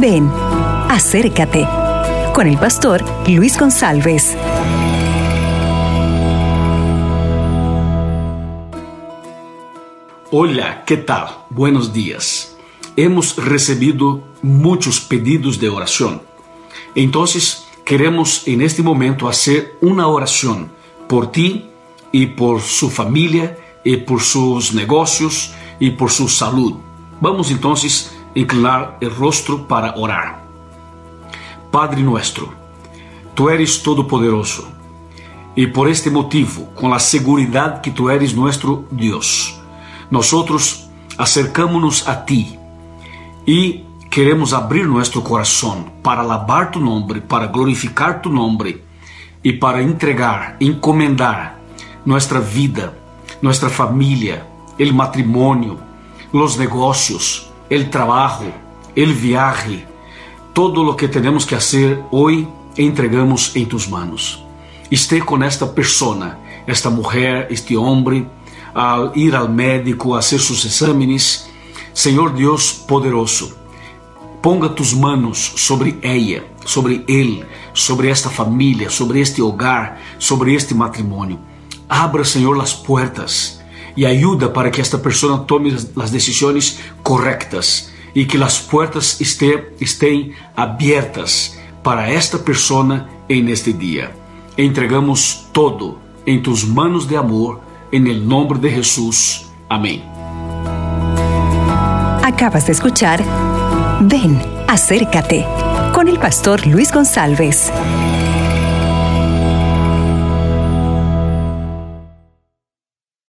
Ven, acércate con el pastor Luis González. Hola, ¿qué tal? Buenos días. Hemos recibido muchos pedidos de oración. Entonces, queremos en este momento hacer una oración por ti y por su familia y por sus negocios y por su salud. Vamos entonces inclinar el rostro para orar. Padre nuestro, tú eres todopoderoso y por este motivo, con la seguridad que tú eres nuestro Dios, nosotros acercámonos a ti e queremos abrir nosso coração para alabar tu nome, para glorificar tu nome e para entregar, encomendar nossa vida, nossa família, o matrimônio, os negócios, o trabalho, o viaje, todo o que temos que fazer hoje entregamos em tus manos. Esté com esta persona, esta mulher, este homem al ir al médico a hacer sus exámenes. Señor Dios poderoso, ponga tus manos sobre ella, sobre él, sobre esta familia, sobre este hogar, sobre este matrimonio. Abra, Señor, las puertas y ayuda para que esta persona tome las decisiones correctas y que las puertas estén, estén para esta persona en este día. Entregamos todo en tus manos de amor En el nombre de Jesús. Amén. Acabas de escuchar Ven, acércate con el pastor Luis González.